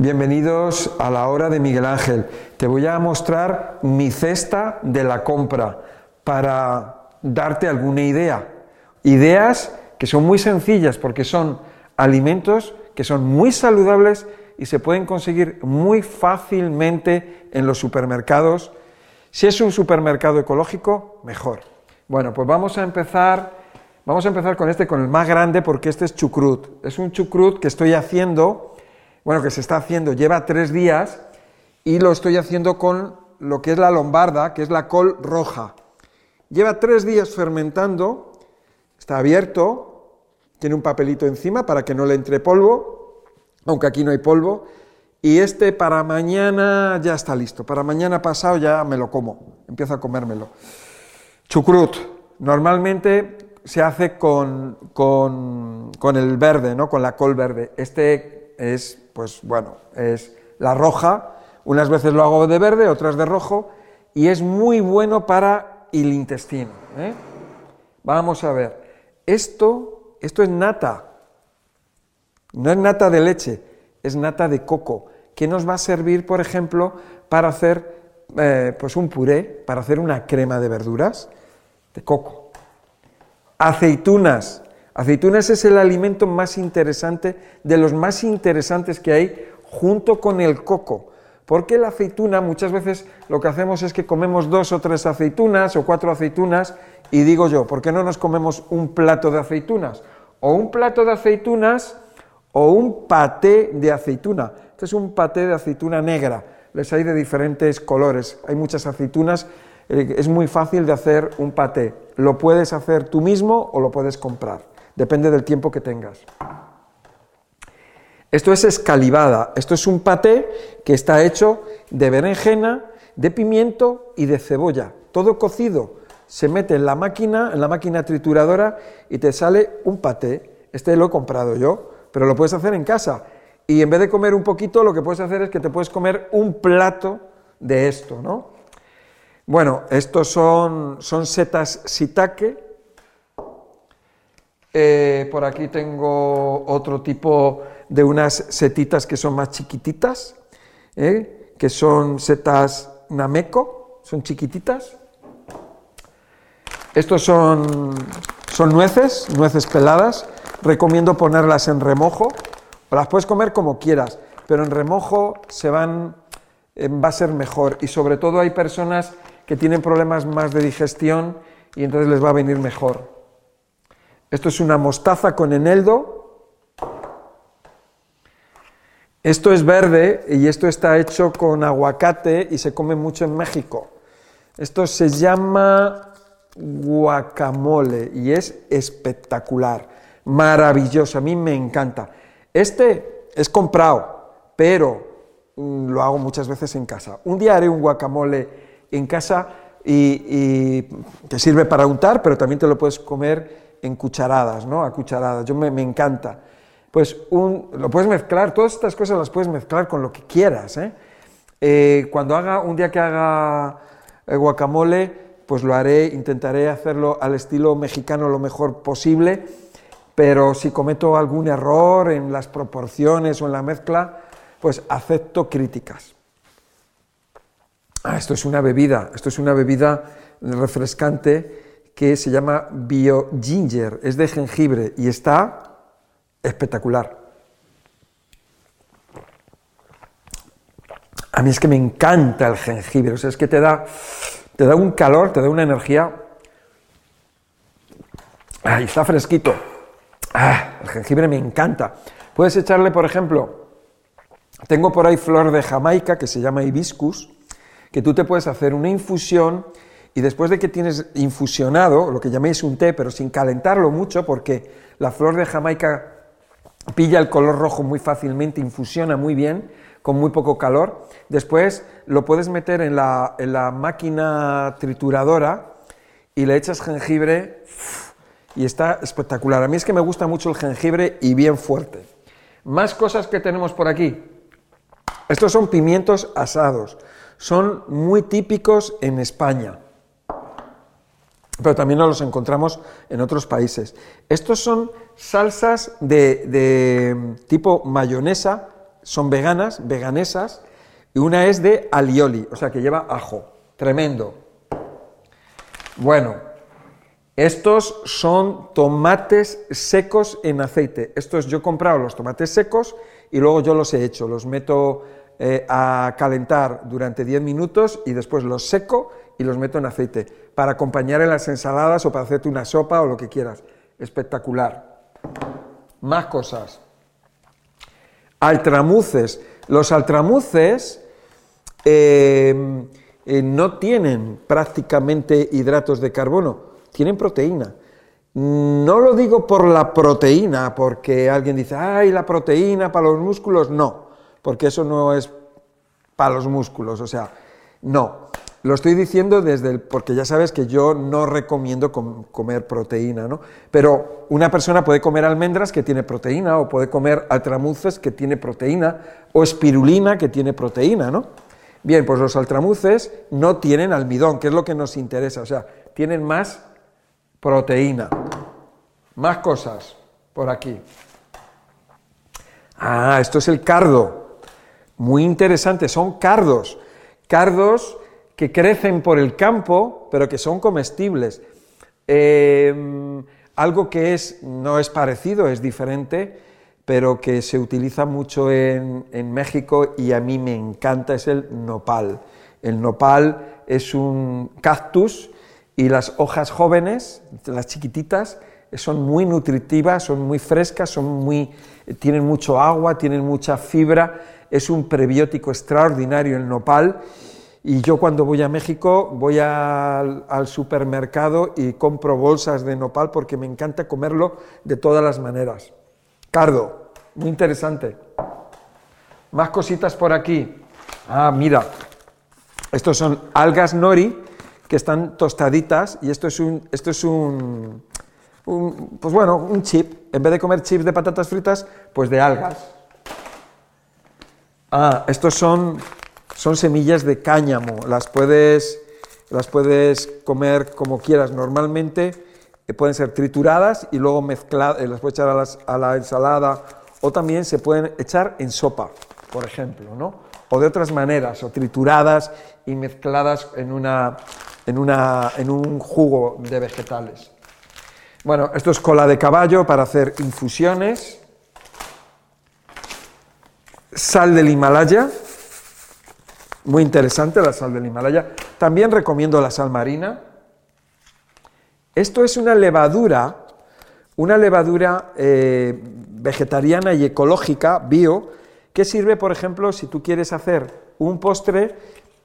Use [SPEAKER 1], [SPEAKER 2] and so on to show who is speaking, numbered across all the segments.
[SPEAKER 1] Bienvenidos a la hora de Miguel Ángel. Te voy a mostrar mi cesta de la compra para darte alguna idea. Ideas que son muy sencillas porque son alimentos que son muy saludables y se pueden conseguir muy fácilmente en los supermercados. Si es un supermercado ecológico, mejor. Bueno, pues vamos a empezar, vamos a empezar con este, con el más grande, porque este es chucrut. Es un chucrut que estoy haciendo bueno, que se está haciendo, lleva tres días y lo estoy haciendo con lo que es la lombarda, que es la col roja. Lleva tres días fermentando, está abierto, tiene un papelito encima para que no le entre polvo, aunque aquí no hay polvo, y este para mañana ya está listo, para mañana pasado ya me lo como, empiezo a comérmelo. Chucrut, normalmente se hace con, con, con el verde, ¿no? con la col verde. Este es pues bueno, es la roja, unas veces lo hago de verde, otras de rojo, y es muy bueno para el intestino. ¿eh? Vamos a ver, esto, esto es nata, no es nata de leche, es nata de coco, que nos va a servir, por ejemplo, para hacer eh, pues un puré, para hacer una crema de verduras de coco. Aceitunas, Aceitunas es el alimento más interesante, de los más interesantes que hay, junto con el coco. Porque la aceituna, muchas veces lo que hacemos es que comemos dos o tres aceitunas o cuatro aceitunas, y digo yo, ¿por qué no nos comemos un plato de aceitunas? O un plato de aceitunas o un paté de aceituna. Este es un paté de aceituna negra. Les hay de diferentes colores. Hay muchas aceitunas. Eh, es muy fácil de hacer un paté. Lo puedes hacer tú mismo o lo puedes comprar. Depende del tiempo que tengas. Esto es escalivada. Esto es un paté que está hecho de berenjena, de pimiento y de cebolla. Todo cocido. Se mete en la máquina, en la máquina trituradora y te sale un paté. Este lo he comprado yo, pero lo puedes hacer en casa. Y en vez de comer un poquito, lo que puedes hacer es que te puedes comer un plato de esto, ¿no? Bueno, estos son, son setas sitake, eh, por aquí tengo otro tipo de unas setitas que son más chiquititas, eh, que son setas nameco, son chiquititas. Estos son, son nueces, nueces peladas. Recomiendo ponerlas en remojo, o las puedes comer como quieras, pero en remojo se van, eh, va a ser mejor. Y sobre todo hay personas que tienen problemas más de digestión y entonces les va a venir mejor. Esto es una mostaza con eneldo. Esto es verde y esto está hecho con aguacate y se come mucho en México. Esto se llama guacamole y es espectacular, maravilloso, a mí me encanta. Este es comprado, pero mm, lo hago muchas veces en casa. Un día haré un guacamole en casa y, y que sirve para untar, pero también te lo puedes comer en cucharadas, ¿no? A cucharadas. Yo me, encanta. Pues un, lo puedes mezclar, todas estas cosas las puedes mezclar con lo que quieras. ¿eh? Eh, cuando haga, un día que haga eh, guacamole, pues lo haré, intentaré hacerlo al estilo mexicano lo mejor posible, pero si cometo algún error en las proporciones o en la mezcla, pues acepto críticas. Ah, esto es una bebida, esto es una bebida refrescante que se llama Bio Ginger, es de jengibre y está espectacular. A mí es que me encanta el jengibre, o sea, es que te da, te da un calor, te da una energía. Ay, está fresquito. Ah, el jengibre me encanta. Puedes echarle, por ejemplo, tengo por ahí flor de Jamaica que se llama hibiscus, que tú te puedes hacer una infusión y después de que tienes infusionado, lo que llaméis un té, pero sin calentarlo mucho, porque la flor de Jamaica pilla el color rojo muy fácilmente, infusiona muy bien, con muy poco calor, después lo puedes meter en la, máquina trituradora y le echas jengibre y está espectacular. A mí es que me gusta mucho el jengibre y bien fuerte. Más cosas que tenemos por aquí. Estos son pimientos asados. Son muy típicos en España pero también los encontramos en otros países. Estos son salsas de, tipo mayonesa, son veganas, veganesas, y una es de alioli, o sea que lleva ajo. Tremendo. Bueno, estos son tomates secos en aceite. Estos yo he comprado los tomates secos y luego yo los he hecho. Los meto eh, a calentar durante 10 minutos y después los seco y los meto en aceite para acompañar en las ensaladas o para hacerte una sopa o lo que quieras. Espectacular. Más cosas. Altramuces. Los altramuces eh, eh, no tienen prácticamente hidratos de carbono, tienen proteína. No lo digo por la proteína, porque alguien dice, ay, la proteína para los músculos, no, porque eso no es para los músculos, o sea, no. Lo estoy diciendo desde el, porque ya sabes que yo no recomiendo comer proteína, ¿no? Pero una persona puede comer almendras que tiene proteína, o puede comer altramuces que tiene proteína, o espirulina que tiene proteína, ¿no? Bien, pues los altramuces no tienen almidón, que es lo que nos interesa, o sea, tienen más proteína. Más cosas por aquí. Ah, esto es el cardo. Muy interesante, son cardos. Cardos que crecen por el campo, pero que son comestibles. Em, algo que es, no es parecido, es diferente, pero que se utiliza mucho en, en México y a mí me encanta, es el nopal. El nopal es un cactus y las hojas jóvenes, las chiquititas, son muy nutritivas, son muy frescas, son muy, tienen mucho agua, tienen mucha fibra, es un prebiótico extraordinario el nopal. Y yo cuando voy a México voy al, supermercado y compro bolsas de nopal porque me encanta comerlo de todas las maneras. Cardo, muy interesante. Más cositas por aquí. Ah, mira, estos son algas nori, que están tostaditas y esto es un, esto es un, pues bueno, un chip. En vez de comer chips de patatas fritas, pues de algas. Ah, estos son, son semillas de cáñamo. Las puedes, las puedes comer como quieras. Normalmente eh, pueden ser trituradas y luego mezcladas, eh, las puedes echar a, a la ensalada o también se pueden echar en sopa, por ejemplo, ¿no? O de otras maneras, o trituradas y mezcladas en una, en, una, en un jugo de vegetales. Bueno, esto es cola de caballo para hacer infusiones. Sal del Himalaya, muy interesante la sal del Himalaya. También recomiendo la sal marina. Esto es una levadura, una levadura eh, vegetariana y ecológica, bio, que sirve, por ejemplo, si tú quieres hacer un postre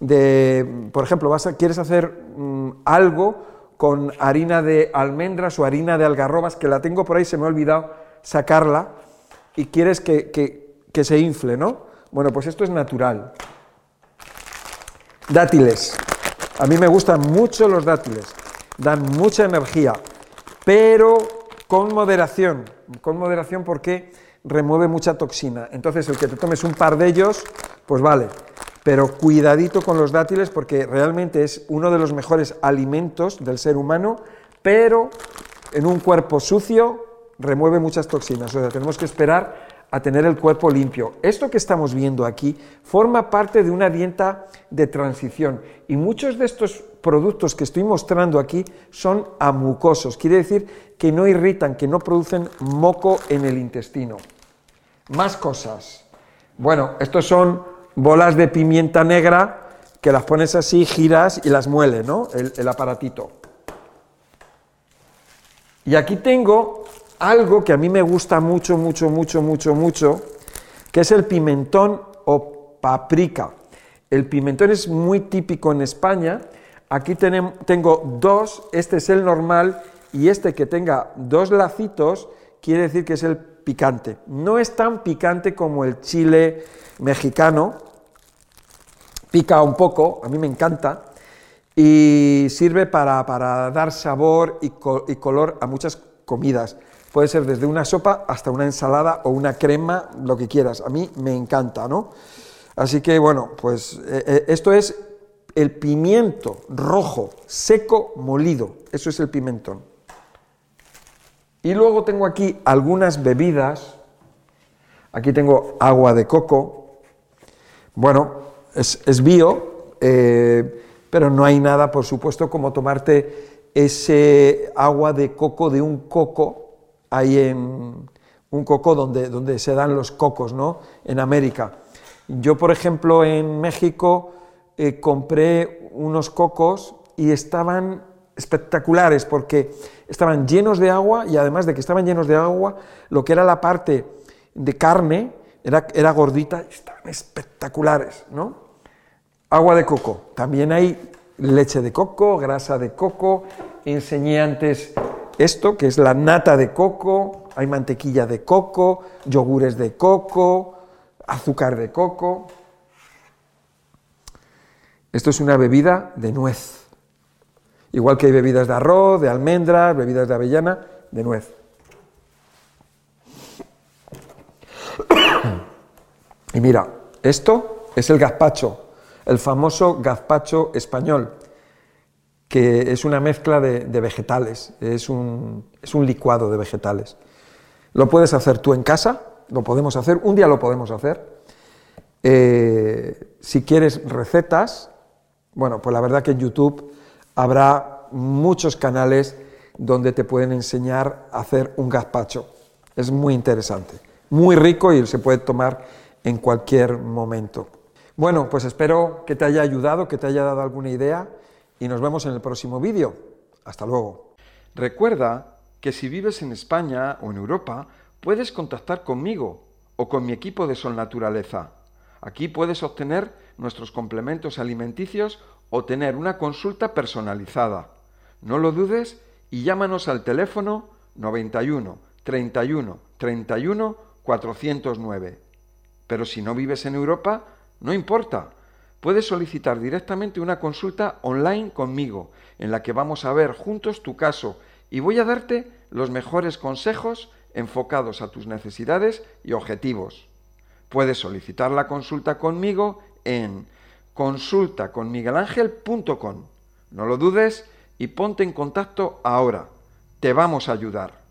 [SPEAKER 1] de, por ejemplo, vas a, quieres hacer mm, algo con harina de almendras o harina de algarrobas, que la tengo por ahí, se me ha olvidado sacarla, y quieres que, que se infle, ¿no? Bueno, pues esto es natural. Dátiles. A mí me gustan mucho los dátiles, dan mucha energía, pero con moderación, con moderación porque remueve mucha toxina. Entonces, el que te tomes un par de ellos, pues vale pero cuidadito con los dátiles porque realmente es uno de los mejores alimentos del ser humano, pero en un cuerpo sucio remueve muchas toxinas, o sea, tenemos que esperar a tener el cuerpo limpio. Esto que estamos viendo aquí forma parte de una dieta de transición y muchos de estos productos que estoy mostrando aquí son amucosos, quiere decir que no irritan, que no producen moco en el intestino. Más cosas. Bueno, estos son bolas de pimienta negra que las pones así, giras y las muele, ¿no? El, aparatito. Y aquí tengo algo que a mí me gusta mucho, mucho, mucho, mucho, mucho, que es el pimentón o paprika. El pimentón es muy típico en España. Aquí tengo dos, este es el normal y este que tenga dos lacitos quiere decir que es el picante. No es tan picante como el chile mexicano, pica un poco, a mí me encanta, y sirve para, dar sabor y, color a muchas comidas. Puede ser desde una sopa hasta una ensalada o una crema, lo que quieras. A mí me encanta, ¿no? Así que bueno, pues eh, eh, esto es el pimiento rojo, seco, molido. Eso es el pimentón. Y luego tengo aquí algunas bebidas Aquí tengo agua de coco. Bueno, es, bio, eh, pero no hay nada, por supuesto, como tomarte ese agua de coco de un coco ahí en un coco donde, donde se dan los cocos, ¿no? En América. Yo, por ejemplo, en México eh, compré unos cocos y estaban espectaculares porque estaban llenos de agua y además de que estaban llenos de agua, lo que era la parte de carne era, era gordita y estaban espectaculares, ¿no? Agua de coco. También hay leche de coco, grasa de coco. Enseñé antes esto, que es la nata de coco. Hay mantequilla de coco, yogures de coco, azúcar de coco. Esto es una bebida de nuez. Igual que hay bebidas de arroz, de almendras, bebidas de avellana, de nuez. Y mira, esto es el gazpacho, el famoso gazpacho español, que es una mezcla de, vegetales, es un, licuado de vegetales. Lo puedes hacer tú en casa, lo podemos hacer, un día lo podemos hacer. Eh, si quieres recetas, bueno, pues la verdad que en YouTube habrá muchos canales donde te pueden enseñar a hacer un gazpacho. Es muy interesante, muy rico y se puede tomar en cualquier momento. Bueno, pues espero que te haya ayudado, que te haya dado alguna idea y nos vemos en el próximo vídeo. Hasta luego. Recuerda que si vives en España o en Europa, puedes contactar conmigo o con mi equipo de Sol Naturaleza. Aquí puedes obtener nuestros complementos alimenticios o tener una consulta personalizada. No lo dudes y llámanos al teléfono 91 31 31 409. Pero si no vives en Europa, no importa. Puedes solicitar directamente una consulta online conmigo, en la que vamos a ver juntos tu caso y voy a darte los mejores consejos enfocados a tus necesidades y objetivos. Puedes solicitar la consulta conmigo en consultaconmiguelangel.com. No lo dudes y ponte en contacto ahora. Te vamos a ayudar.